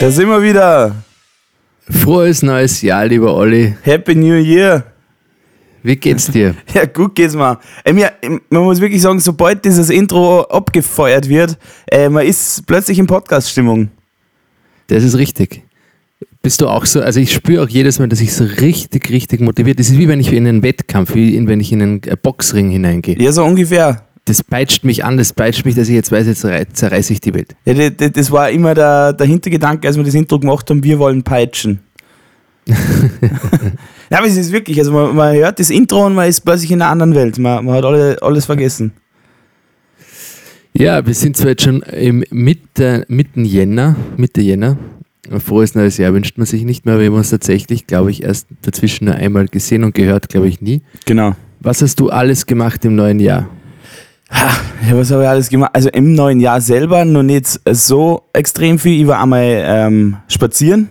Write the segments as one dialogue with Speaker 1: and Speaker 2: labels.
Speaker 1: Da sind wir wieder.
Speaker 2: Frohes neues Jahr, lieber Olli.
Speaker 1: Happy New Year.
Speaker 2: Wie geht's dir?
Speaker 1: Ja, gut geht's mir. Äh, mir. Man muss wirklich sagen, sobald dieses Intro abgefeuert wird, äh, man ist plötzlich in Podcast-Stimmung.
Speaker 2: Das ist richtig. Bist du auch so? Also ich spüre auch jedes Mal, dass ich so richtig, richtig motiviert. Das ist wie wenn ich in einen Wettkampf, wie wenn ich in einen Boxring hineingehe.
Speaker 1: Ja, so ungefähr.
Speaker 2: Das peitscht mich an, das peitscht mich, dass ich jetzt weiß, jetzt zerreiße ich die Welt.
Speaker 1: Ja, das, das war immer der, der Hintergedanke, als wir das Intro gemacht haben, wir wollen peitschen. ja, aber es ist wirklich, also man, man, hört das Intro und man ist plötzlich in einer anderen Welt. Man, man hat alle, alles vergessen.
Speaker 2: Ja, wir sind zwar jetzt schon im Mitte, mitten Jänner, Mitte Jänner. Ein frohes neues Jahr wünscht man sich nicht mehr, aber wir haben uns tatsächlich, glaube ich, erst dazwischen nur einmal gesehen und gehört, glaube ich, nie.
Speaker 1: Genau.
Speaker 2: Was hast du alles gemacht im neuen Jahr?
Speaker 1: Ja, was habe ich alles gemacht? Also im neuen Jahr selber noch nicht so extrem viel. Ich war einmal ähm, spazieren.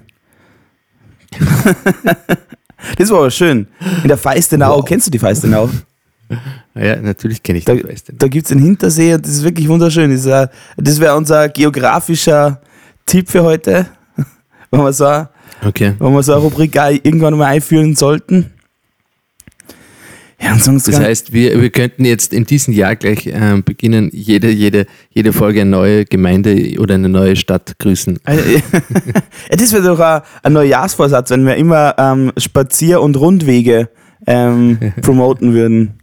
Speaker 1: das war aber schön. In der Feistenau. Wow. Kennst du die Feistenau?
Speaker 2: Ja, natürlich kenne ich
Speaker 1: die da,
Speaker 2: Feistenau.
Speaker 1: Da gibt es einen Hintersee und das ist wirklich wunderschön. Das, äh, das wäre unser geografischer Tipp für heute. wenn wir so,
Speaker 2: okay.
Speaker 1: wenn wir so eine Rubrik irgendwann mal einführen sollten.
Speaker 2: Ja, und sonst das heißt, wir, wir könnten jetzt in diesem Jahr gleich äh, beginnen, jede, jede, jede Folge eine neue Gemeinde oder eine neue Stadt grüßen.
Speaker 1: ja, das wäre doch ein, ein Neujahrsvorsatz, wenn wir immer ähm, Spazier- und Rundwege ähm, promoten würden.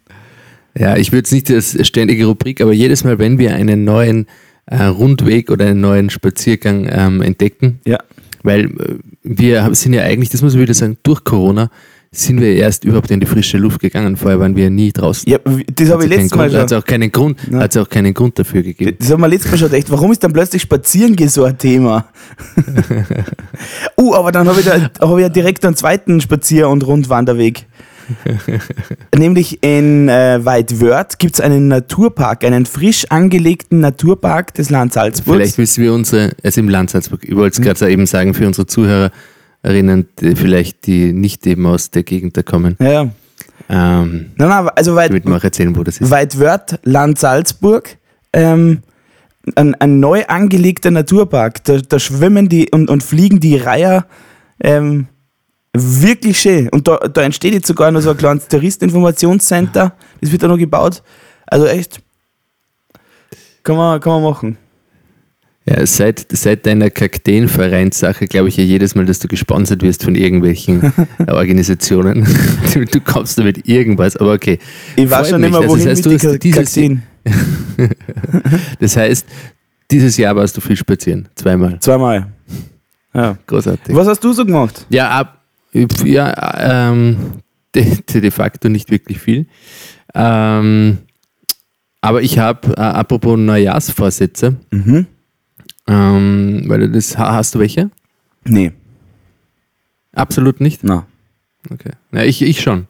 Speaker 2: Ja, ich würde es nicht als ständige Rubrik, aber jedes Mal, wenn wir einen neuen äh, Rundweg oder einen neuen Spaziergang ähm, entdecken,
Speaker 1: ja.
Speaker 2: weil äh, wir sind ja eigentlich, das muss man wieder sagen, durch Corona sind wir erst überhaupt in die frische Luft gegangen. Vorher waren wir nie draußen.
Speaker 1: Ja, das habe ich letztes Mal
Speaker 2: schon. Hat es auch keinen Grund, auch keinen Grund dafür gegeben.
Speaker 1: Das haben wir letztes Mal schon gedacht. Warum ist dann plötzlich Spazierengehen so ein Thema? uh, aber dann habe ich, da, hab ich ja direkt einen zweiten Spazier- und Rundwanderweg. Nämlich in äh, Weidwörth gibt es einen Naturpark, einen frisch angelegten Naturpark des Land Salzburg.
Speaker 2: Vielleicht müssen wir unsere, also im Land Salzburg, ich wollte es gerade eben sagen, für unsere Zuhörer, erinnern, die vielleicht die nicht eben aus der Gegend da kommen.
Speaker 1: Ja.
Speaker 2: Ähm,
Speaker 1: nein, nein, also weit,
Speaker 2: damit wir auch erzählen, wo das ist.
Speaker 1: Weitwörth, Land Salzburg, ähm, ein, ein neu angelegter Naturpark. Da, da schwimmen die und, und fliegen die Reiher ähm, wirklich schön. Und da, da entsteht jetzt sogar noch so ein kleines Touristeninformationscenter. Das wird da noch gebaut. Also echt, kann man, kann man machen.
Speaker 2: Ja, seit, seit deiner Kakteenvereinssache glaube ich ja jedes Mal, dass du gesponsert wirst von irgendwelchen Organisationen. Du, du kommst damit irgendwas, aber okay.
Speaker 1: Ich weiß schon immer, wohin
Speaker 2: das heißt,
Speaker 1: mit dieses,
Speaker 2: Das heißt, dieses Jahr warst du viel spazieren. Zweimal.
Speaker 1: Zweimal.
Speaker 2: Ja. Großartig.
Speaker 1: Was hast du so gemacht?
Speaker 2: Ja, ab, ja ähm, de, de facto nicht wirklich viel. Ähm, aber ich habe, äh, apropos Neujahrsvorsätze,
Speaker 1: mhm.
Speaker 2: Ähm, weil du das hast du welche?
Speaker 1: Nee.
Speaker 2: Absolut nicht?
Speaker 1: Na.
Speaker 2: Okay. Ja, ich, ich schon.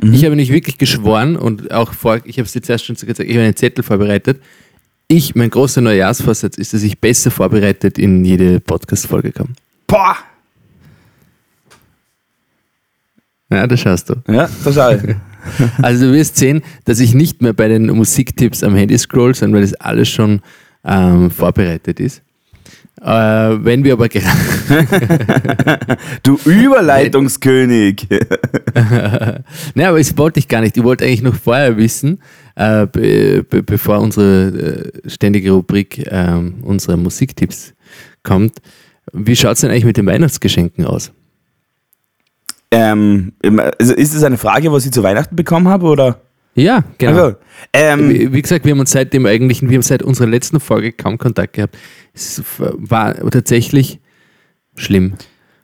Speaker 2: Mhm. Ich habe nicht wirklich geschworen und auch vor, ich habe es jetzt erst schon gesagt, ich habe einen Zettel vorbereitet. Ich, mein großer Neujahrsvorsatz ist, dass ich besser vorbereitet in jede Podcast-Folge komme.
Speaker 1: Boah!
Speaker 2: Ja, das schaust du.
Speaker 1: Ja, das ich.
Speaker 2: Also du wirst sehen, dass ich nicht mehr bei den Musiktipps am Handy scroll, sondern weil das alles schon ähm, vorbereitet ist. Äh, wenn wir aber gerade.
Speaker 1: du Überleitungskönig!
Speaker 2: naja, aber das wollte ich gar nicht. Ich wollte eigentlich noch vorher wissen, äh, be be bevor unsere äh, ständige Rubrik äh, unserer Musiktipps kommt. Wie schaut es denn eigentlich mit den Weihnachtsgeschenken aus?
Speaker 1: Ähm, also ist das eine Frage, was ich zu Weihnachten bekommen habe, oder?
Speaker 2: Ja, genau. Also,
Speaker 1: ähm,
Speaker 2: wie, wie, gesagt, wir haben uns seitdem eigentlich, wir haben seit unserer letzten Folge kaum Kontakt gehabt. Es war tatsächlich schlimm.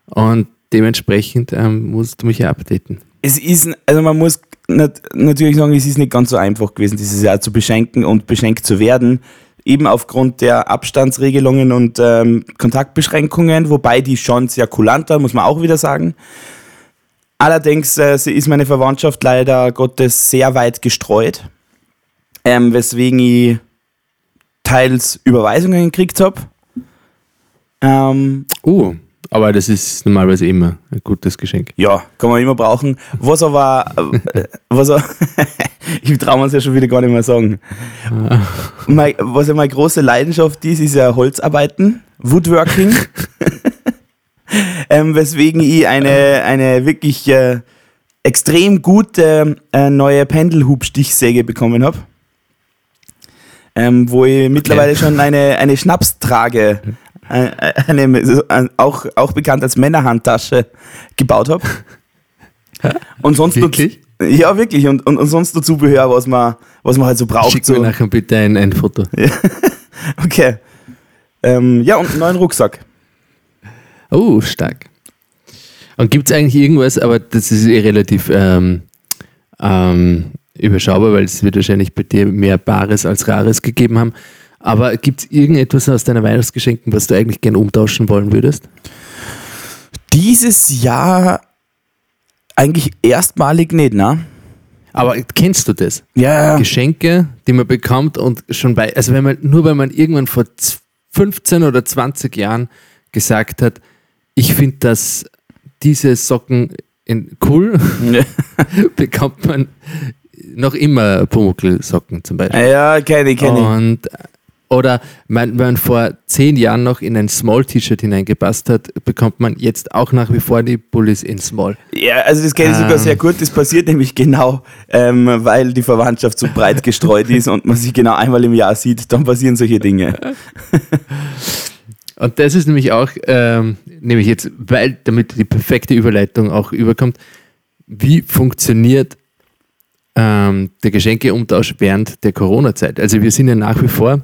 Speaker 2: Und dementsprechend ähm, musst du mich ja updaten.
Speaker 1: Es ist, also man muss nat natürlich sagen, es ist nicht ganz so einfach gewesen, dieses Jahr zu beschenken und beschenkt zu werden. Eben aufgrund der Abstandsregelungen und ähm, Kontaktbeschränkungen, wobei die schon sehr kulant waren, muss man auch wieder sagen. Allerdings äh, ist meine Verwandtschaft leider Gottes sehr weit gestreut, ähm, weswegen ich teils Überweisungen gekriegt habe.
Speaker 2: Ähm, uh, aber das ist normalerweise immer ein gutes Geschenk.
Speaker 1: Ja, kann man immer brauchen. Was aber, äh, was ich traue mir es ja schon wieder gar nicht mehr sagen. mein, was ja meine große Leidenschaft ist, ist ja Holzarbeiten, Woodworking. ähm, weswegen ich eine, eine wirklich äh, extrem gute äh, neue Pendelhubstichsäge bekommen habe. Ähm, wo ich mittlerweile schon eine, eine Schnaps trage, äh, eine, eine, auch, auch bekannt als Männerhandtasche, gebaut habe. Und sonst
Speaker 2: Wirklich?
Speaker 1: Noch, ja, wirklich. Und, und, und sonst noch Zubehör, was man, was man halt so braucht.
Speaker 2: Schick
Speaker 1: so.
Speaker 2: mir nachher bitte ein, ein Foto.
Speaker 1: Okay. Ähm, ja, und einen neuen Rucksack.
Speaker 2: Oh, stark. Und gibt es eigentlich irgendwas, aber das ist eh relativ ähm, ähm, überschaubar, weil es wird wahrscheinlich bei dir mehr Bares als Rares gegeben haben. Aber gibt es irgendetwas aus deiner Weihnachtsgeschenken, was du eigentlich gerne umtauschen wollen würdest?
Speaker 1: Dieses Jahr eigentlich erstmalig nicht, ne?
Speaker 2: Aber kennst du das?
Speaker 1: Ja.
Speaker 2: Geschenke, die man bekommt und schon bei, also wenn man, nur weil man irgendwann vor 15 oder 20 Jahren gesagt hat, ich finde das, diese Socken in cool, bekommt man noch immer Pumuckl-Socken zum Beispiel.
Speaker 1: Ja, kenne ich, kenne ich.
Speaker 2: Und oder wenn man vor zehn Jahren noch in ein Small-T-Shirt hineingepasst hat, bekommt man jetzt auch nach wie vor die Bullies in Small.
Speaker 1: Ja, also das kenne ich sogar
Speaker 2: Ähm.
Speaker 1: sehr gut. Das passiert nämlich genau, ähm, weil die Verwandtschaft so breit gestreut ist und man sich genau einmal im Jahr sieht, dann passieren solche Dinge.
Speaker 2: Und das ist nämlich auch, ähm, nämlich jetzt, weil damit die perfekte Überleitung auch überkommt, wie funktioniert ähm, der Geschenkeumtausch während der Corona-Zeit? Also wir sind ja nach wie vor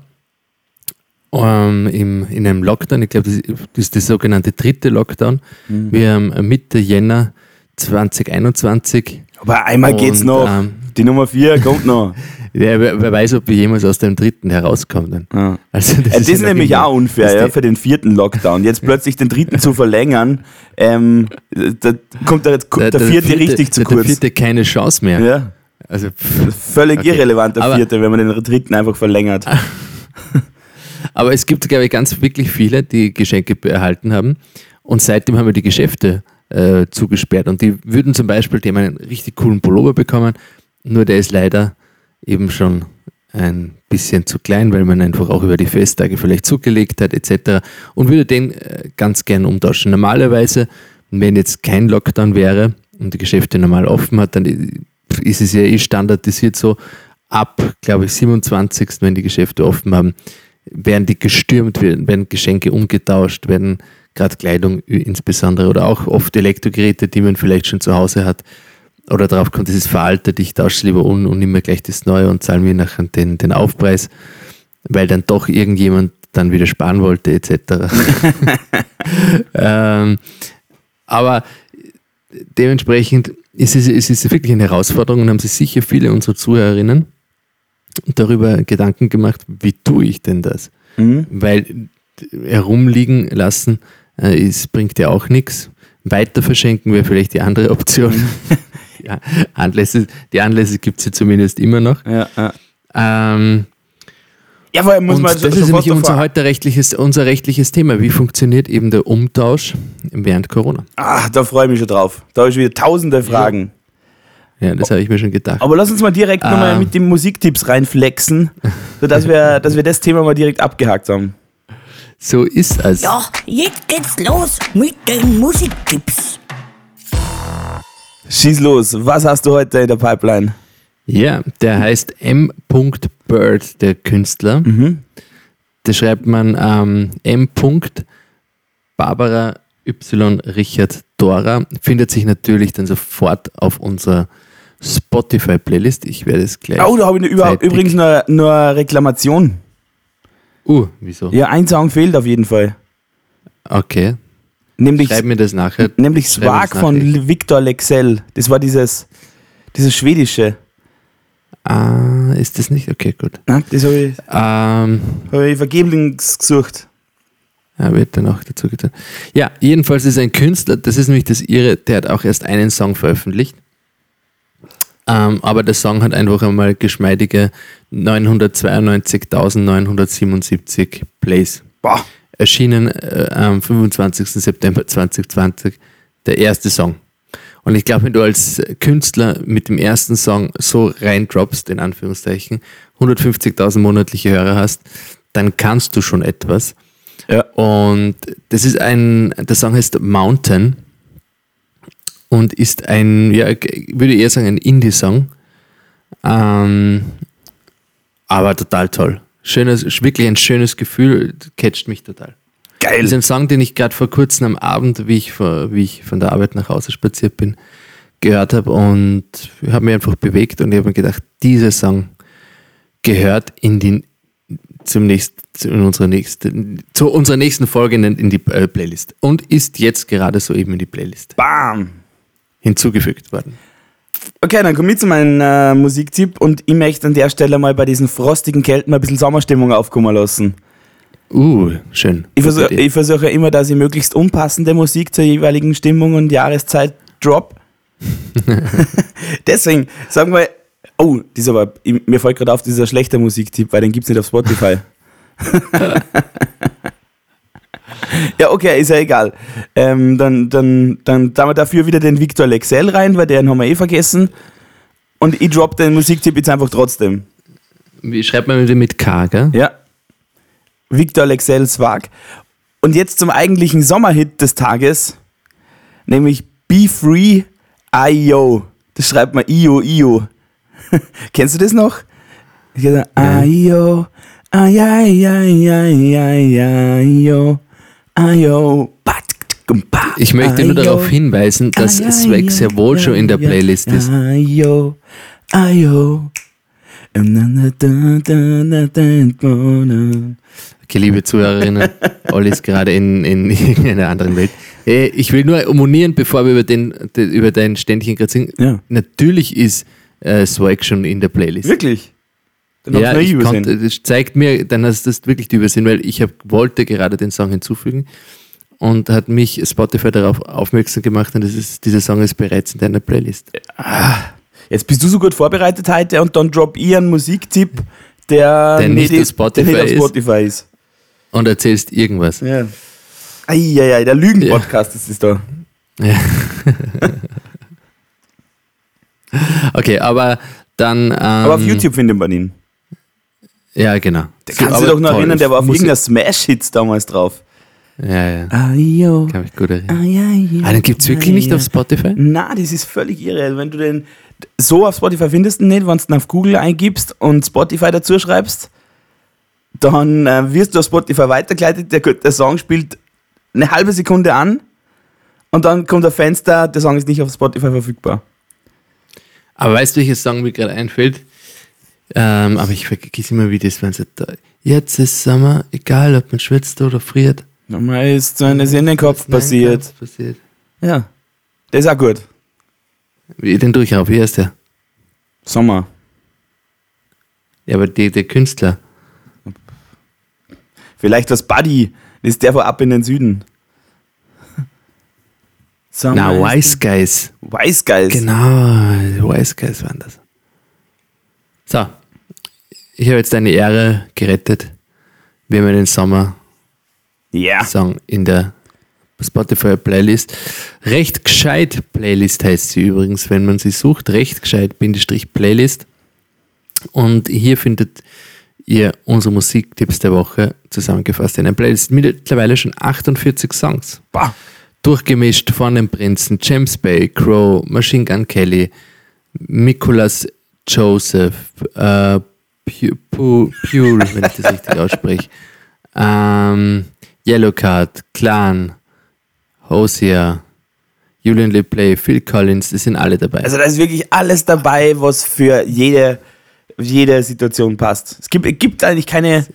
Speaker 2: ähm, im, in einem Lockdown, ich glaube, das, ist der sogenannte dritte Lockdown. Wir haben Mitte Jänner 2021.
Speaker 1: Aber einmal geht's
Speaker 2: Und,
Speaker 1: noch.
Speaker 2: ähm,
Speaker 1: die Nummer 4 kommt noch.
Speaker 2: Ja, wer, wer weiß, ob wir jemals aus dem dritten herauskommen.
Speaker 1: Ja.
Speaker 2: Also
Speaker 1: Das, das
Speaker 2: ja
Speaker 1: ist
Speaker 2: noch
Speaker 1: nämlich
Speaker 2: immer-
Speaker 1: auch unfair,
Speaker 2: das
Speaker 1: ja, für den vierten Lockdown. Jetzt plötzlich den dritten zu verlängern, ähm, da kommt der, der, vierte, richtig zu
Speaker 2: der, Der
Speaker 1: kurz.
Speaker 2: vierte keine Chance mehr.
Speaker 1: Ja,
Speaker 2: Also
Speaker 1: völlig
Speaker 2: Okay.
Speaker 1: irrelevant, der
Speaker 2: Aber-
Speaker 1: vierte, wenn man den dritten einfach verlängert.
Speaker 2: Aber es gibt, glaube ich, ganz wirklich viele, die Geschenke erhalten haben. Und seitdem haben wir die Geschäfte äh, zugesperrt. Und die würden zum Beispiel, die haben einen richtig coolen Pullover bekommen, nur der ist leider eben schon ein bisschen zu klein, weil man einfach auch über die Festtage vielleicht zugelegt hat, etc. Und würde den äh, ganz gern umtauschen. Normalerweise, wenn jetzt kein Lockdown wäre und die Geschäfte normal offen hat, dann ist es ja eh standardisiert so, ab, glaube ich, 27. wenn die Geschäfte offen haben, werden die gestürmt, werden, werden Geschenke umgetauscht, werden gerade Kleidung insbesondere oder auch oft Elektrogeräte, die man vielleicht schon zu Hause hat oder darauf kommt, das ist veraltet, ich tausche es lieber um und nehme mir gleich das Neue und zahle mir nachher den, den Aufpreis, weil dann doch irgendjemand dann wieder sparen wollte etc. ähm, aber dementsprechend ist es, es ist wirklich eine Herausforderung und haben sich sicher viele unserer Zuhörerinnen darüber Gedanken gemacht, wie tue ich denn das?
Speaker 1: Mhm.
Speaker 2: Weil herumliegen lassen, äh, ist, bringt ja auch nichts. Weiter verschenken wäre vielleicht die andere Option. ja, Anlässe, die Anlässe gibt es ja zumindest immer noch.
Speaker 1: Ja, ja.
Speaker 2: Ähm,
Speaker 1: ja, allem muss
Speaker 2: und
Speaker 1: man
Speaker 2: das
Speaker 1: schon
Speaker 2: ist nämlich unser, heute rechtliches, unser rechtliches Thema. Wie funktioniert eben der Umtausch während Corona?
Speaker 1: Ah, da freue ich mich schon drauf. Da habe ich wieder tausende Fragen.
Speaker 2: Ja, das habe ich mir schon gedacht.
Speaker 1: Aber lass uns mal direkt nochmal
Speaker 2: Ah.
Speaker 1: mit den Musiktipps reinflexen, sodass wir, dass wir das Thema mal direkt abgehakt haben.
Speaker 2: So ist es.
Speaker 3: Ja, jetzt geht's los mit den Musiktipps.
Speaker 1: Schieß los, was hast du heute in der Pipeline?
Speaker 2: Ja, der heißt M. Bird, der Künstler. Da schreibt man ähm, M. Barbara Y. Richard Dora. Findet sich natürlich dann sofort auf unserer Spotify-Playlist. Ich werde es gleich.
Speaker 1: Oh, da habe ich
Speaker 2: zeitig-
Speaker 1: übrigens nur, nur eine Reklamation.
Speaker 2: Uh, wieso?
Speaker 1: Ja, ein Song fehlt auf jeden Fall.
Speaker 2: Okay.
Speaker 1: Nämlich,
Speaker 2: Schreib mir das nachher.
Speaker 1: nämlich Swag von Victor Lexell. Das war dieses, dieses schwedische.
Speaker 2: Ah, ist das nicht? Okay, gut.
Speaker 1: Ne? Das habe ich,
Speaker 2: Ähm,
Speaker 1: hab ich vergebens gesucht.
Speaker 2: Ja, wird dann auch dazu getan. Ja, jedenfalls ist ein Künstler, das ist nämlich das Ihre, der hat auch erst einen Song veröffentlicht. Ähm, aber der Song hat einfach einmal geschmeidige 992.977 Plays.
Speaker 1: Boah.
Speaker 2: Erschienen äh, am 25. September 2020, der erste Song. Und ich glaube, wenn du als Künstler mit dem ersten Song so reindroppst, in Anführungszeichen, 150.000 monatliche Hörer hast, dann kannst du schon etwas.
Speaker 1: Ja.
Speaker 2: Und das ist ein, der Song heißt Mountain und ist ein, ja, ich würde eher sagen, ein Indie-Song. Ähm, aber total toll. Schönes, wirklich ein schönes Gefühl, catcht mich total. Das ist
Speaker 1: Geil.
Speaker 2: ein Song, den ich gerade vor kurzem am Abend, wie ich, vor, wie ich von der Arbeit nach Hause spaziert bin, gehört habe und habe mich einfach bewegt und ich habe mir gedacht, dieser Song gehört in die zum nächsten, zu unserer nächsten, zu unserer nächsten Folge in, in die äh, Playlist und ist jetzt gerade soeben in die Playlist
Speaker 1: Bam.
Speaker 2: hinzugefügt worden.
Speaker 1: Okay, dann komme ich zu meinem äh, Musiktipp und ich möchte an der Stelle mal bei diesen frostigen Kälte mal ein bisschen Sommerstimmung aufkommen lassen.
Speaker 2: Uh, schön.
Speaker 1: Ich versuche versuch ja immer, dass ich möglichst unpassende Musik zur jeweiligen Stimmung und Jahreszeit drop. Deswegen, sagen wir, oh, aber, ich- mir fällt gerade auf, dieser schlechter Musiktipp, weil den gibt es nicht auf Spotify. ja, okay, ist ja egal. Ähm, dann, dann, dann tun wir dafür wieder den Victor Lexell rein, weil den haben wir eh vergessen. Und ich drop den Musiktipp jetzt einfach trotzdem.
Speaker 2: Wie schreibt man wieder mit K, gell?
Speaker 1: Ja. Victor Lexell Swag. Und jetzt zum eigentlichen Sommerhit des Tages, nämlich Be Free IO. Das schreibt man IO IO. Kennst du das noch? Ich hab gesagt, IO, ai, ai, IO, IO.
Speaker 2: Ich möchte nur darauf hinweisen, dass Swag sehr wohl schon in der Playlist ist. Okay, liebe Zuhörerinnen, Olli ist gerade in, in, in einer anderen Welt. Äh, Ich will nur monieren, bevor wir über, den, de- über dein Ständchen gerade singen.
Speaker 1: Ja.
Speaker 2: Natürlich ist äh, Swag schon in der Playlist.
Speaker 1: Wirklich? Dann
Speaker 2: Ja, ich
Speaker 1: übersehen.
Speaker 2: konnte, das zeigt mir, dann hast du das wirklich die Übersehen, weil ich hab, wollte gerade den Song hinzufügen und hat mich Spotify darauf aufmerksam gemacht und das ist, dieser Song ist bereits in deiner Playlist.
Speaker 1: Jetzt bist du so gut vorbereitet heute und dann drop ich einen Musiktipp, der,
Speaker 2: Der nicht auf Spotify
Speaker 1: der nicht
Speaker 2: ist.
Speaker 1: auf Spotify ist.
Speaker 2: Und erzählst irgendwas.
Speaker 1: Ja. Eieiei, der Lügen-Podcast ist es da.
Speaker 2: Okay, aber dann. Ähm,
Speaker 1: Aber auf YouTube findet man ihn.
Speaker 2: Ja, genau.
Speaker 1: Der kannst du dich doch noch erinnern, der war auf irgendeiner Smash-Hits damals drauf.
Speaker 2: Ja, ja.
Speaker 1: Ayo.
Speaker 2: Kann mich gut erinnern.
Speaker 1: Ayo.
Speaker 2: Ah, den gibt es wirklich nicht auf Spotify?
Speaker 1: Na, das ist völlig irre. Wenn du den so auf Spotify findest, nicht, wenn du ihn auf Google eingibst und Spotify dazu schreibst, dann äh, wirst du auf Spotify weitergeleitet. Der, der Song spielt eine halbe Sekunde an und dann kommt ein Fenster, der Song ist nicht auf Spotify verfügbar.
Speaker 2: Aber weißt du, welches Song mir gerade einfällt? Ähm, aber ich vergesse immer, wie das wenn da. Jetzt ist Sommer, egal ob man schwitzt oder friert.
Speaker 1: Nochmal ist so eines in den Kopf passiert.
Speaker 2: Passiert.
Speaker 1: Ja, der ist auch gut.
Speaker 2: Wie, den tue ich auf, wie heißt der?
Speaker 1: Sommer.
Speaker 2: Ja, aber die, der Künstler.
Speaker 1: Vielleicht was Buddy. Das ist der von ab in den Süden. Sommer
Speaker 2: Na, Wise Guys.
Speaker 1: Wise Guys.
Speaker 2: Genau, Wise Guys waren das. So, ich habe jetzt deine Ehre gerettet. Wir haben den Sommer-Song
Speaker 1: Ja.
Speaker 2: in der Spotify Playlist. Recht gescheit Playlist heißt sie übrigens, wenn man sie sucht. Recht gescheit Bindestrich Playlist. Und hier findet ihr unsere Musiktipps der Woche zusammengefasst in einer Playlist. Mittlerweile schon 48 Songs.
Speaker 1: Bah.
Speaker 2: Durchgemischt von den Prinzen James Bay, Crow, Machine Gun Kelly, Nicholas Joseph, äh, Pu- Pu- Pule, wenn ich das richtig ausspreche, ähm, Yellowcard, Clan, Hosier, Julian LePlay, Phil Collins, das sind alle dabei.
Speaker 1: Also da ist wirklich alles dabei, was für jede, jede Situation passt. Es gibt, es gibt eigentlich keine,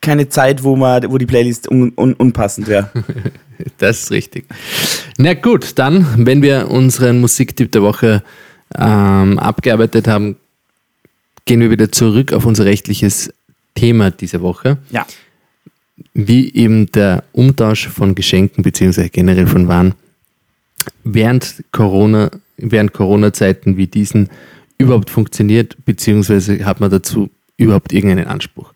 Speaker 1: keine Zeit, wo, man, wo die Playlist un, un, unpassend wäre.
Speaker 2: Das ist richtig. Na gut, dann, wenn wir unseren Musiktipp der Woche ähm, abgearbeitet haben, gehen wir wieder zurück auf unser rechtliches Thema dieser Woche,
Speaker 1: Ja.
Speaker 2: wie eben der Umtausch von Geschenken beziehungsweise generell von Waren während Corona, während Corona-Zeiten wie diesen überhaupt funktioniert, beziehungsweise hat man dazu überhaupt irgendeinen Anspruch.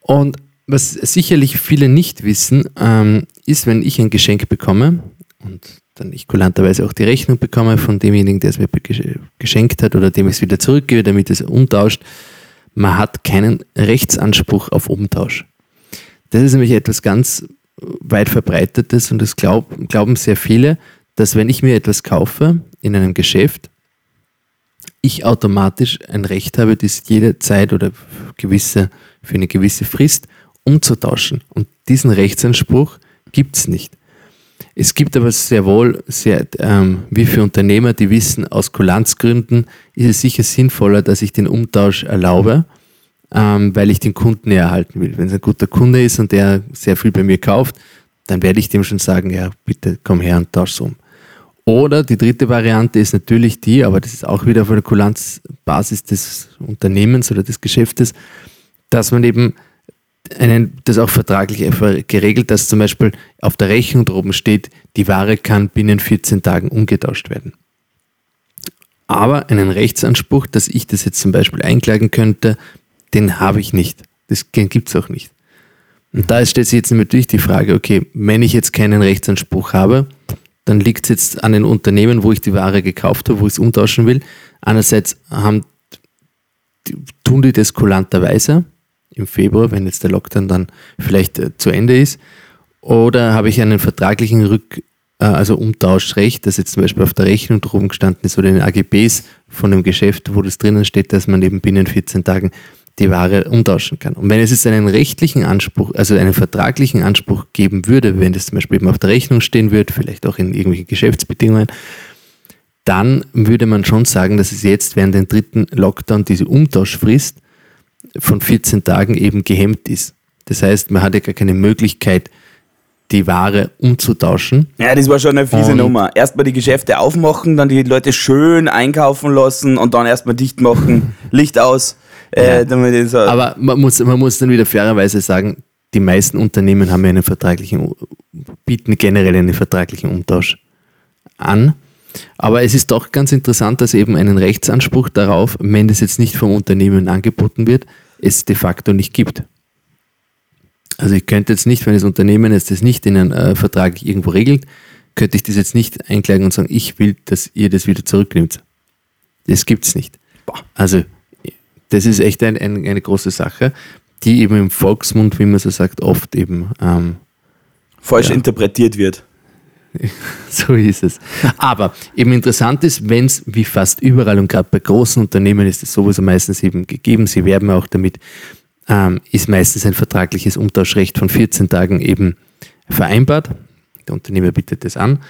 Speaker 2: Und was sicherlich viele nicht wissen, ähm, ist, wenn ich ein Geschenk bekomme und dann ich kulanterweise auch die Rechnung bekomme von demjenigen, der es mir ge- geschenkt hat oder dem ich es wieder zurückgebe, damit es umtauscht, man hat keinen Rechtsanspruch auf Umtausch. Das ist nämlich etwas ganz weit verbreitetes und das glaub, glauben sehr viele, dass wenn ich mir etwas kaufe in einem Geschäft, ich automatisch ein Recht habe, dies jederzeit oder gewisse, für eine gewisse Frist umzutauschen. Und diesen Rechtsanspruch gibt es nicht. Es gibt aber sehr wohl, sehr, ähm, wie für Unternehmer, die wissen, aus Kulanzgründen ist es sicher sinnvoller, dass ich den Umtausch erlaube, ähm, weil ich den Kunden erhalten will. Wenn es ein guter Kunde ist und der sehr viel bei mir kauft, dann werde ich dem schon sagen, ja, bitte komm her und tausch um. Oder die dritte Variante ist natürlich die, aber das ist auch wieder auf der Kulanzbasis des Unternehmens oder des Geschäftes, dass man eben einen, das auch vertraglich geregelt, dass zum Beispiel auf der Rechnung droben steht, die Ware kann binnen 14 Tagen umgetauscht werden. Aber einen Rechtsanspruch, dass ich das jetzt zum Beispiel einklagen könnte, den habe ich nicht. Das gibt es auch nicht. Und da stellt sich jetzt natürlich die Frage, okay, wenn ich jetzt keinen Rechtsanspruch habe, dann liegt es jetzt an den Unternehmen, wo ich die Ware gekauft habe, wo ich es umtauschen will. Einerseits haben, tun die das kulanterweise im Februar, wenn jetzt der Lockdown dann vielleicht äh, zu Ende ist, oder habe ich einen vertraglichen Rück, äh, also Umtauschrecht, das jetzt zum Beispiel auf der Rechnung droben gestanden ist oder in den AGBs von dem Geschäft, wo das drinnen steht, dass man eben binnen 14 Tagen die Ware umtauschen kann. Und wenn es jetzt einen rechtlichen Anspruch, also einen vertraglichen Anspruch geben würde, wenn das zum Beispiel eben auf der Rechnung stehen würde, vielleicht auch in irgendwelchen Geschäftsbedingungen, dann würde man schon sagen, dass es jetzt während dem dritten Lockdown diese Umtauschfrist von 14 Tagen eben gehemmt ist. Das heißt, man hat ja gar keine Möglichkeit, die Ware umzutauschen.
Speaker 1: Ja, das war schon eine fiese und Nummer. Erstmal die Geschäfte aufmachen, dann die Leute schön einkaufen lassen und dann erstmal dicht machen, Licht aus.
Speaker 2: Äh, ja. Aber man muss, man muss dann wieder fairerweise sagen, die meisten Unternehmen haben ja einen vertraglichen, bieten generell einen vertraglichen Umtausch an. Aber es ist doch ganz interessant, dass eben einen Rechtsanspruch darauf, wenn das jetzt nicht vom Unternehmen angeboten wird, es de facto nicht gibt. Also ich könnte jetzt nicht, wenn das Unternehmen jetzt das nicht in einem äh, Vertrag irgendwo regelt, könnte ich das jetzt nicht einklagen und sagen, ich will, dass ihr das wieder zurücknimmt. Das gibt es nicht. Also das ist echt ein, ein, eine große Sache, die eben im Volksmund, wie man so sagt, oft eben ähm,
Speaker 1: falsch ja. interpretiert wird.
Speaker 2: so ist es. Aber eben interessant ist, wenn es wie fast überall und gerade bei großen Unternehmen ist es sowieso meistens eben gegeben, sie werben auch damit, ähm, ist meistens ein vertragliches Umtauschrecht von 14 Tagen eben vereinbart. Der Unternehmer bietet das an.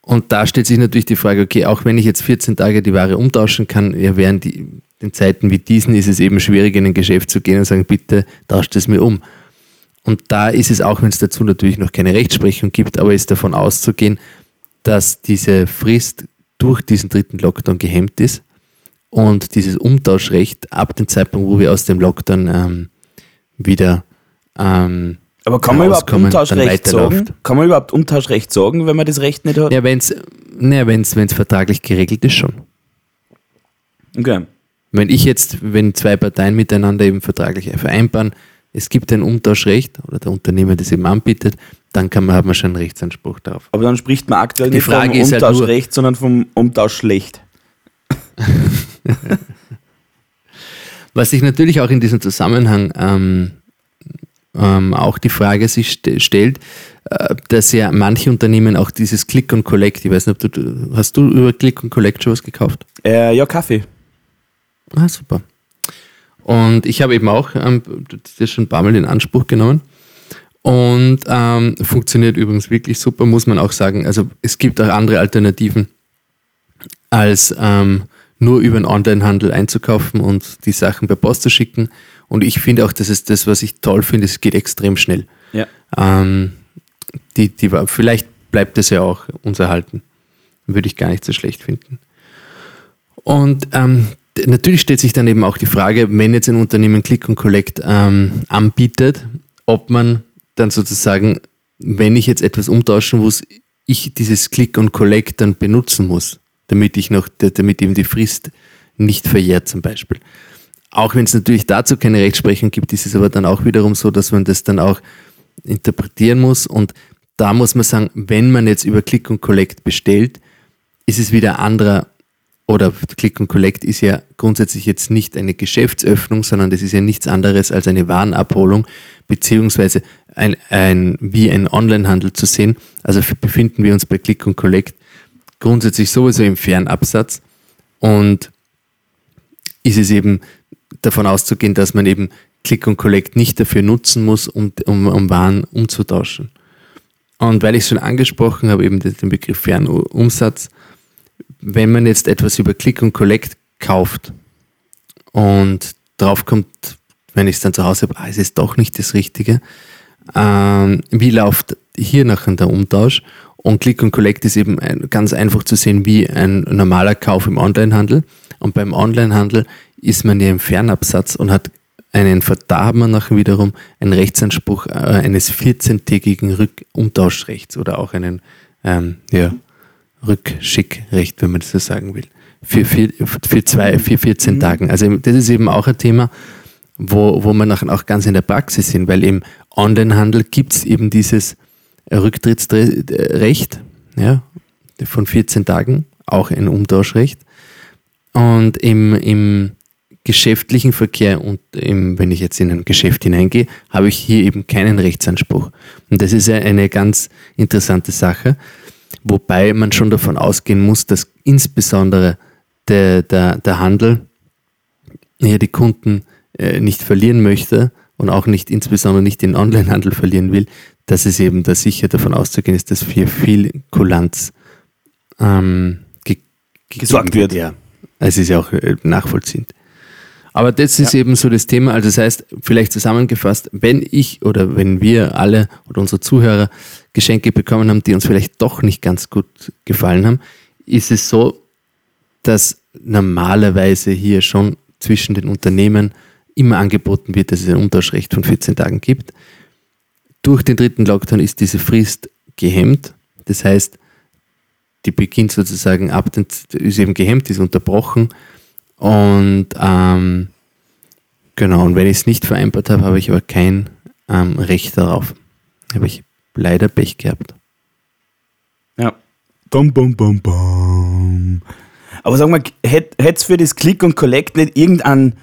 Speaker 2: Und da stellt sich natürlich die Frage, okay, auch wenn ich jetzt 14 Tage die Ware umtauschen kann, ja, während die, den Zeiten wie diesen ist es eben schwierig, in ein Geschäft zu gehen und sagen, bitte tauscht es mir um. Und da ist es auch, wenn es dazu natürlich noch keine Rechtsprechung gibt, aber ist davon auszugehen, dass diese Frist durch diesen dritten Lockdown gehemmt ist und dieses Umtauschrecht ab dem Zeitpunkt, wo wir aus dem Lockdown ähm, wieder ähm,
Speaker 1: aber kann man überhaupt Umtauschrecht sagen? Kann man überhaupt Umtauschrecht sagen, wenn man das Recht nicht hat?
Speaker 2: Ja, wenn es ja, wenn's, wenn's vertraglich geregelt ist, schon. Okay. Wenn ich jetzt, wenn zwei Parteien miteinander eben vertraglich vereinbaren, es gibt ein Umtauschrecht oder der Unternehmer das eben anbietet, dann kann man, hat man schon einen Rechtsanspruch darauf.
Speaker 1: Aber dann spricht man aktuell Die nicht Frage vom Umtauschrecht, halt sondern vom Umtauschschlecht.
Speaker 2: Was sich natürlich auch in diesem Zusammenhang ähm, ähm, auch die Frage sich st stellt, äh, dass ja manche Unternehmen auch dieses Click und Collect, ich weiß nicht, ob du, hast du über Click und Collect schon was gekauft?
Speaker 1: Äh, ja, Kaffee.
Speaker 2: Ah, super. Und ich habe eben auch ähm, das schon ein paar Mal in Anspruch genommen. Und ähm, funktioniert übrigens wirklich super, muss man auch sagen. Also es gibt auch andere Alternativen, als ähm, nur über den Onlinehandel einzukaufen und die Sachen per Post zu schicken. Und ich finde auch, das ist das, was ich toll finde, es geht extrem schnell.
Speaker 1: Ja.
Speaker 2: Ähm, die, die, vielleicht bleibt das ja auch uns erhalten. Würde ich gar nicht so schlecht finden. Und ähm, natürlich stellt sich dann eben auch die Frage, wenn jetzt ein Unternehmen Click und Collect ähm, anbietet, ob man dann sozusagen, wenn ich jetzt etwas umtauschen muss, ich dieses Click und Collect dann benutzen muss, damit ich noch, damit eben die Frist nicht verjährt zum Beispiel. Auch wenn es natürlich dazu keine Rechtsprechung gibt, ist es aber dann auch wiederum so, dass man das dann auch interpretieren muss. Und da muss man sagen, wenn man jetzt über Click und Collect bestellt, ist es wieder anderer oder Click und Collect ist ja grundsätzlich jetzt nicht eine Geschäftsöffnung, sondern das ist ja nichts anderes als eine Warenabholung, beziehungsweise ein, ein, wie ein Onlinehandel zu sehen. Also befinden wir uns bei Click und Collect grundsätzlich sowieso im Fernabsatz und ist es eben davon auszugehen, dass man eben Click und Collect nicht dafür nutzen muss, um, um, um Waren umzutauschen. Und weil ich es schon angesprochen habe, eben den Begriff Fernumsatz, wenn man jetzt etwas über Click und Collect kauft und drauf kommt, wenn ich es dann zu Hause habe, ah, es ist doch nicht das Richtige, ähm, wie läuft hier nachher der Umtausch? Und Click und Collect ist eben ein, ganz einfach zu sehen wie ein normaler Kauf im Onlinehandel. Und beim Onlinehandel ist man ja im Fernabsatz und hat einen Verdarben nachher wiederum einen Rechtsanspruch äh, eines 14-tägigen Rückumtauschrechts oder auch einen ähm, ja, Rückschickrecht, wenn man das so sagen will. Für, für, für, zwei, für 14 mhm. Tagen. Also das ist eben auch ein Thema, wo, wo wir nachher auch ganz in der Praxis sind, weil im Onlinehandel gibt es eben dieses Rücktrittsrecht ja, von 14 Tagen, auch ein Umtauschrecht. Und im, im geschäftlichen Verkehr und im, wenn ich jetzt in ein Geschäft hineingehe, habe ich hier eben keinen Rechtsanspruch. Und das ist eine ganz interessante Sache, wobei man schon davon ausgehen muss, dass insbesondere der, der, der Handel hier die Kunden äh, nicht verlieren möchte und auch nicht insbesondere nicht den Onlinehandel verlieren will, dass es eben da sicher davon auszugehen ist, dass hier viel Kulanz ähm, ge gesorgt wird. Ja. Es ist ja auch äh, nachvollziehend. Aber das ist ja. eben so das Thema. Also das heißt, vielleicht zusammengefasst, wenn ich oder wenn wir alle oder unsere Zuhörer Geschenke bekommen haben, die uns vielleicht doch nicht ganz gut gefallen haben, ist es so, dass normalerweise hier schon zwischen den Unternehmen immer angeboten wird, dass es ein Umtauschrecht von 14 Tagen gibt. Durch den dritten Lockdown ist diese Frist gehemmt. Das heißt, die beginnt sozusagen ab, den, ist eben gehemmt, ist unterbrochen und ähm, genau, und wenn ich es nicht vereinbart habe, habe ich aber kein ähm, Recht darauf. Habe ich leider Pech gehabt.
Speaker 1: Ja. Bum, bum, bum, bum. Aber sag mal, hätte es für das Click und Collect nicht irgendein.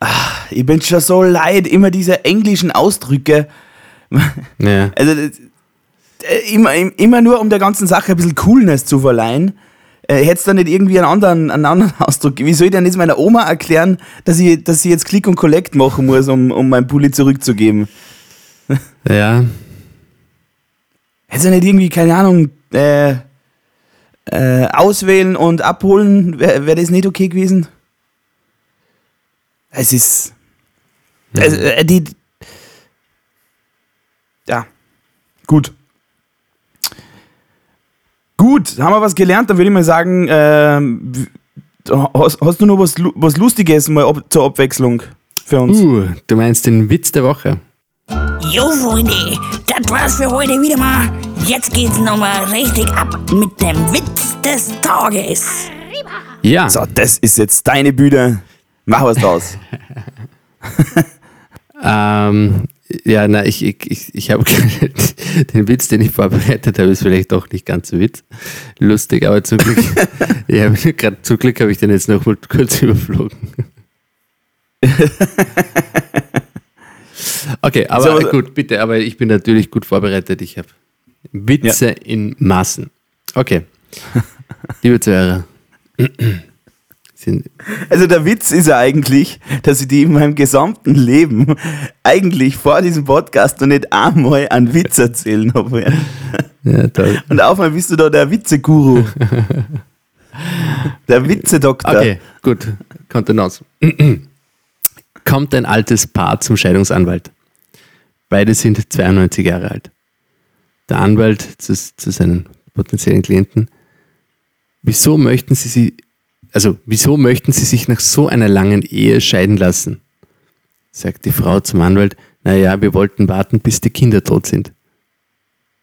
Speaker 1: Ach, ich bin schon so leid, immer diese englischen Ausdrücke. Ja. Also, äh, immer, immer nur um der ganzen Sache ein bisschen Coolness zu verleihen äh, hätte es da nicht irgendwie einen anderen, einen anderen Ausdruck? Wie soll ich denn jetzt meiner Oma erklären, dass ich, dass ich jetzt Click und Collect machen muss, um, um mein Pulli zurückzugeben?
Speaker 2: Ja.
Speaker 1: Hätte es nicht irgendwie, keine Ahnung, äh, äh, auswählen und abholen, wäre wär das nicht okay gewesen? Es ist. Ja. Äh, die. Ja. Gut. Gut, haben wir was gelernt, dann würde ich mal sagen, äh, hast, hast, du noch was, was Lustiges mal ab, zur Abwechslung für uns?
Speaker 2: Uh, du meinst den Witz der Woche?
Speaker 3: Jo, Freunde, das war's für heute wieder mal. Jetzt geht's nochmal richtig ab mit dem Witz des Tages.
Speaker 1: Ja. So, das ist jetzt deine Bühne. Mach was draus.
Speaker 2: ähm, ja, na, ich, ich, ich habe den Witz, den ich vorbereitet habe, ist vielleicht doch nicht ganz so witz. Lustig, aber zum Glück, ja, gerade zum Glück habe ich den jetzt noch mal kurz überflogen. Okay, aber so, gut, bitte, aber ich bin natürlich gut vorbereitet. Ich habe Witze ja. in Massen. Okay, liebe Zuhörer.
Speaker 1: Also der Witz ist ja eigentlich, dass ich die in meinem gesamten Leben eigentlich vor diesem Podcast noch nicht einmal einen Witz erzählen habe. Ja, toll. Und auf einmal bist du da der Witzeguru. der Witzedoktor.
Speaker 2: Okay, gut. Kontenance. Kommt ein altes Paar zum Scheidungsanwalt. Beide sind 92 Jahre alt. Der Anwalt zu, zu seinen potenziellen Klienten. Wieso möchten Sie sie also wieso möchten Sie sich nach so einer langen Ehe scheiden lassen? Sagt die Frau zum Anwalt, naja, wir wollten warten, bis die Kinder tot sind.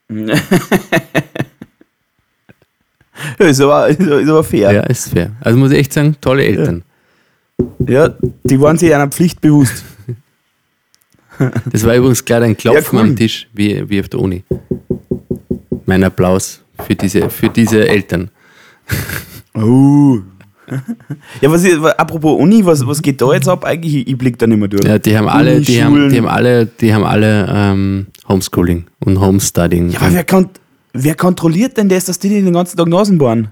Speaker 1: ist, aber, ist, aber fair.
Speaker 2: Ja, ist fair. Also muss ich echt sagen, tolle Eltern.
Speaker 1: Ja, die waren sich einer Pflicht bewusst.
Speaker 2: Das war übrigens klar ein Klopfen ja, cool. am Tisch, wie, wie auf der Uni. Mein Applaus für diese, für diese Eltern.
Speaker 1: Oh, Ja, was ist, apropos Uni, was, was geht da jetzt ab eigentlich? Ich, ich blick da nicht mehr durch.
Speaker 2: Ja, die haben alle, die haben, die haben alle, die haben alle ähm, Homeschooling und Homestudying.
Speaker 1: Ja, aber wer, kon wer kontrolliert denn das, dass die den ganzen Tag Nasen bohren?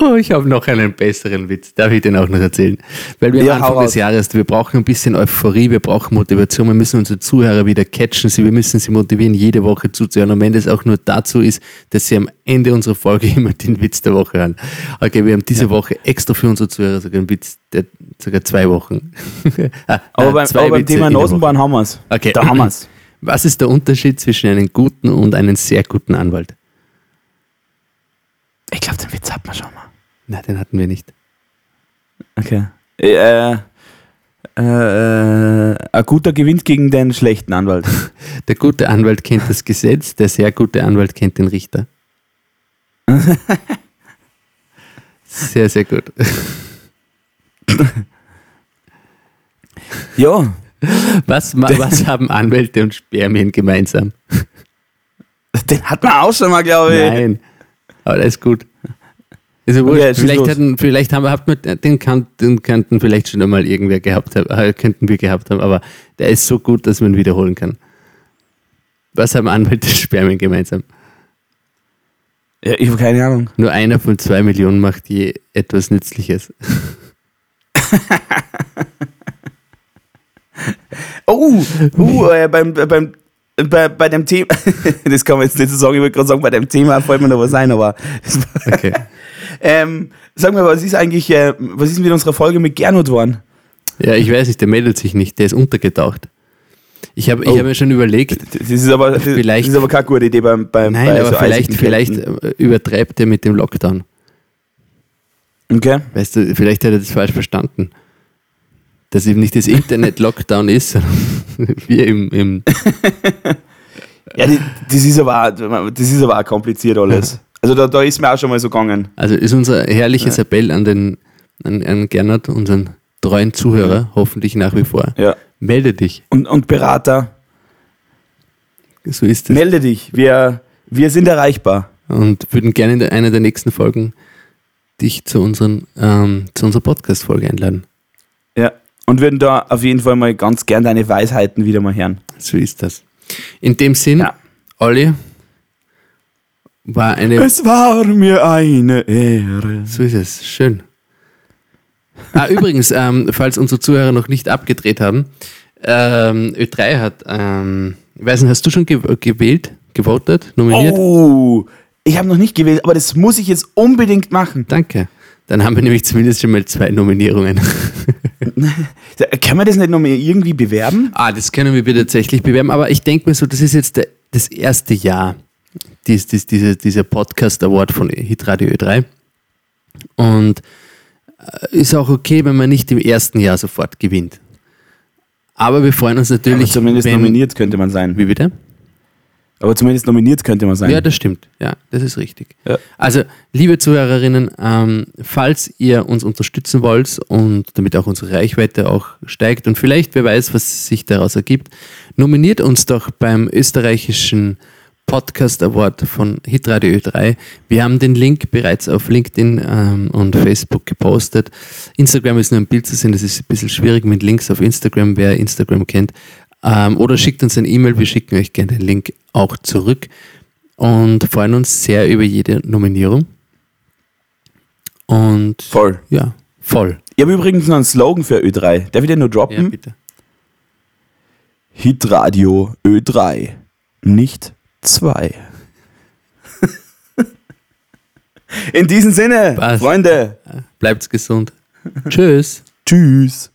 Speaker 2: Oh, ich habe noch einen besseren Witz. Darf ich den auch noch erzählen? Weil wir
Speaker 1: Ja,
Speaker 2: am Anfang des. Jahres, wir brauchen ein bisschen Euphorie, wir brauchen Motivation, wir müssen unsere Zuhörer wieder catchen, sie, wir müssen sie motivieren, jede Woche zuzuhören. Und wenn das auch nur dazu ist, dass sie am Ende unserer Folge immer den Witz der Woche hören. Okay, wir haben diese Woche extra für unsere Zuhörer sogar einen Witz der sogar zwei Wochen. Ah,
Speaker 1: Aber beim, aber beim Thema. Nasenbohren haben wir es.
Speaker 2: Okay.
Speaker 1: Da haben wir es.
Speaker 2: Was ist der Unterschied zwischen einem guten und einem sehr guten Anwalt?
Speaker 1: Ich glaube, den Witz hat man schon
Speaker 2: Nein, den hatten wir nicht.
Speaker 1: Okay. Äh, äh, äh, ein guter gewinnt gegen den schlechten Anwalt.
Speaker 2: Der gute Anwalt kennt das Gesetz, der sehr gute Anwalt kennt den Richter. Sehr, sehr gut.
Speaker 1: ja,
Speaker 2: Was, was haben Anwälte und Spermien gemeinsam?
Speaker 1: den hat man auch schon mal, glaube ich.
Speaker 2: Nein, aber das ist gut. Also
Speaker 1: Okay,
Speaker 2: vielleicht, hatten, vielleicht haben wir, habt wir den, kan- den könnten vielleicht schon einmal irgendwer gehabt haben, äh, könnten wir gehabt haben, aber der ist so gut, dass man ihn wiederholen kann. Was haben Anwälte Spermien gemeinsam?
Speaker 1: Ja, ich habe keine Ahnung.
Speaker 2: Nur einer von zwei Millionen macht je etwas Nützliches.
Speaker 1: Oh, uh, äh, beim, äh, beim, bei, bei dem Thema, das kann man jetzt nicht so sagen, ich wollte gerade sagen, bei dem Thema fällt mir noch was ein, aber
Speaker 2: Okay.
Speaker 1: ähm, sag mal, was ist eigentlich, äh, was ist mit unserer Folge mit Gernot geworden?
Speaker 2: Ja, ich weiß nicht, der meldet sich nicht, der ist untergetaucht. Ich habe ich
Speaker 1: Oh.
Speaker 2: hab mir schon überlegt,
Speaker 1: Das ist aber, das,
Speaker 2: Vielleicht-
Speaker 1: ist aber keine gute Idee beim, beim
Speaker 2: nein,
Speaker 1: bei
Speaker 2: aber
Speaker 1: so
Speaker 2: vielleicht, vielleicht äh, übertreibt er mit dem Lockdown.
Speaker 1: Okay.
Speaker 2: Weißt du, vielleicht hat er das falsch verstanden. Dass eben nicht das Internet-Lockdown ist, sondern wir im, im
Speaker 1: Ja, das, ist aber, auch- das ist aber auch kompliziert alles. Also da, da ist mir auch schon mal so gegangen.
Speaker 2: also ist unser herrliches Appell an den an, an Gernot, unseren treuen Zuhörer, hoffentlich nach wie vor.
Speaker 1: Ja.
Speaker 2: Melde dich.
Speaker 1: Und, und Berater,
Speaker 2: So ist es.
Speaker 1: melde dich. Wir, wir sind erreichbar.
Speaker 2: Und würden gerne in einer der nächsten Folgen dich zu, unseren, ähm, zu unserer Podcast-Folge einladen.
Speaker 1: Ja. Und würden da auf jeden Fall mal ganz gern deine Weisheiten wieder mal hören.
Speaker 2: So ist das. In dem Sinn,
Speaker 1: Ja.
Speaker 2: Olli, war eine.
Speaker 1: Es war mir eine Ehre.
Speaker 2: So ist es. Schön. Ah, übrigens, ähm, falls unsere Zuhörer noch nicht abgedreht haben, ähm, Ö3 hat, ähm, ich weiß nicht, hast du schon ge gewählt, gewotet, nominiert?
Speaker 1: Oh, ich habe noch nicht gewählt, aber das muss ich jetzt unbedingt machen.
Speaker 2: Danke. Dann haben wir nämlich zumindest schon mal zwei Nominierungen.
Speaker 1: Kann man das nicht noch mal irgendwie bewerben?
Speaker 2: ah, das können wir tatsächlich bewerben, aber ich denke mir so, das ist jetzt der, das erste Jahr, dies, dies, diese, dieser Podcast Award von Hitradio Ö3. Und äh, ist auch okay, wenn man nicht im ersten Jahr sofort gewinnt. Aber wir freuen uns natürlich,
Speaker 1: zumindest
Speaker 2: wenn,
Speaker 1: nominiert könnte man sein.
Speaker 2: Wie bitte?
Speaker 1: Aber zumindest nominiert könnte man sein.
Speaker 2: Ja, das stimmt. Ja, das ist richtig.
Speaker 1: Ja.
Speaker 2: Also, liebe Zuhörerinnen, ähm, falls ihr uns unterstützen wollt und damit auch unsere Reichweite auch steigt und vielleicht, wer weiß, was sich daraus ergibt, nominiert uns doch beim österreichischen Podcast Award von Hitradio Ö3. Wir haben den Link bereits auf LinkedIn ähm, und Facebook gepostet. Instagram ist nur ein Bild zu sehen, das ist ein bisschen schwierig mit Links auf Instagram, wer Instagram kennt. Ähm, oder schickt uns ein E-Mail, wir schicken euch gerne den Link auch zurück und freuen uns sehr über jede Nominierung. Und
Speaker 1: Voll.
Speaker 2: ja, voll.
Speaker 1: Ich habe übrigens noch einen Slogan für Ö3. Darf ich den nur
Speaker 2: Ja,
Speaker 1: droppen?
Speaker 2: bitte.
Speaker 1: Hitradio Ö3. Nicht zwei. In diesem Sinne,
Speaker 2: Passt.
Speaker 1: Freunde,
Speaker 2: Bleibt's gesund. Tschüss.
Speaker 1: tschüss.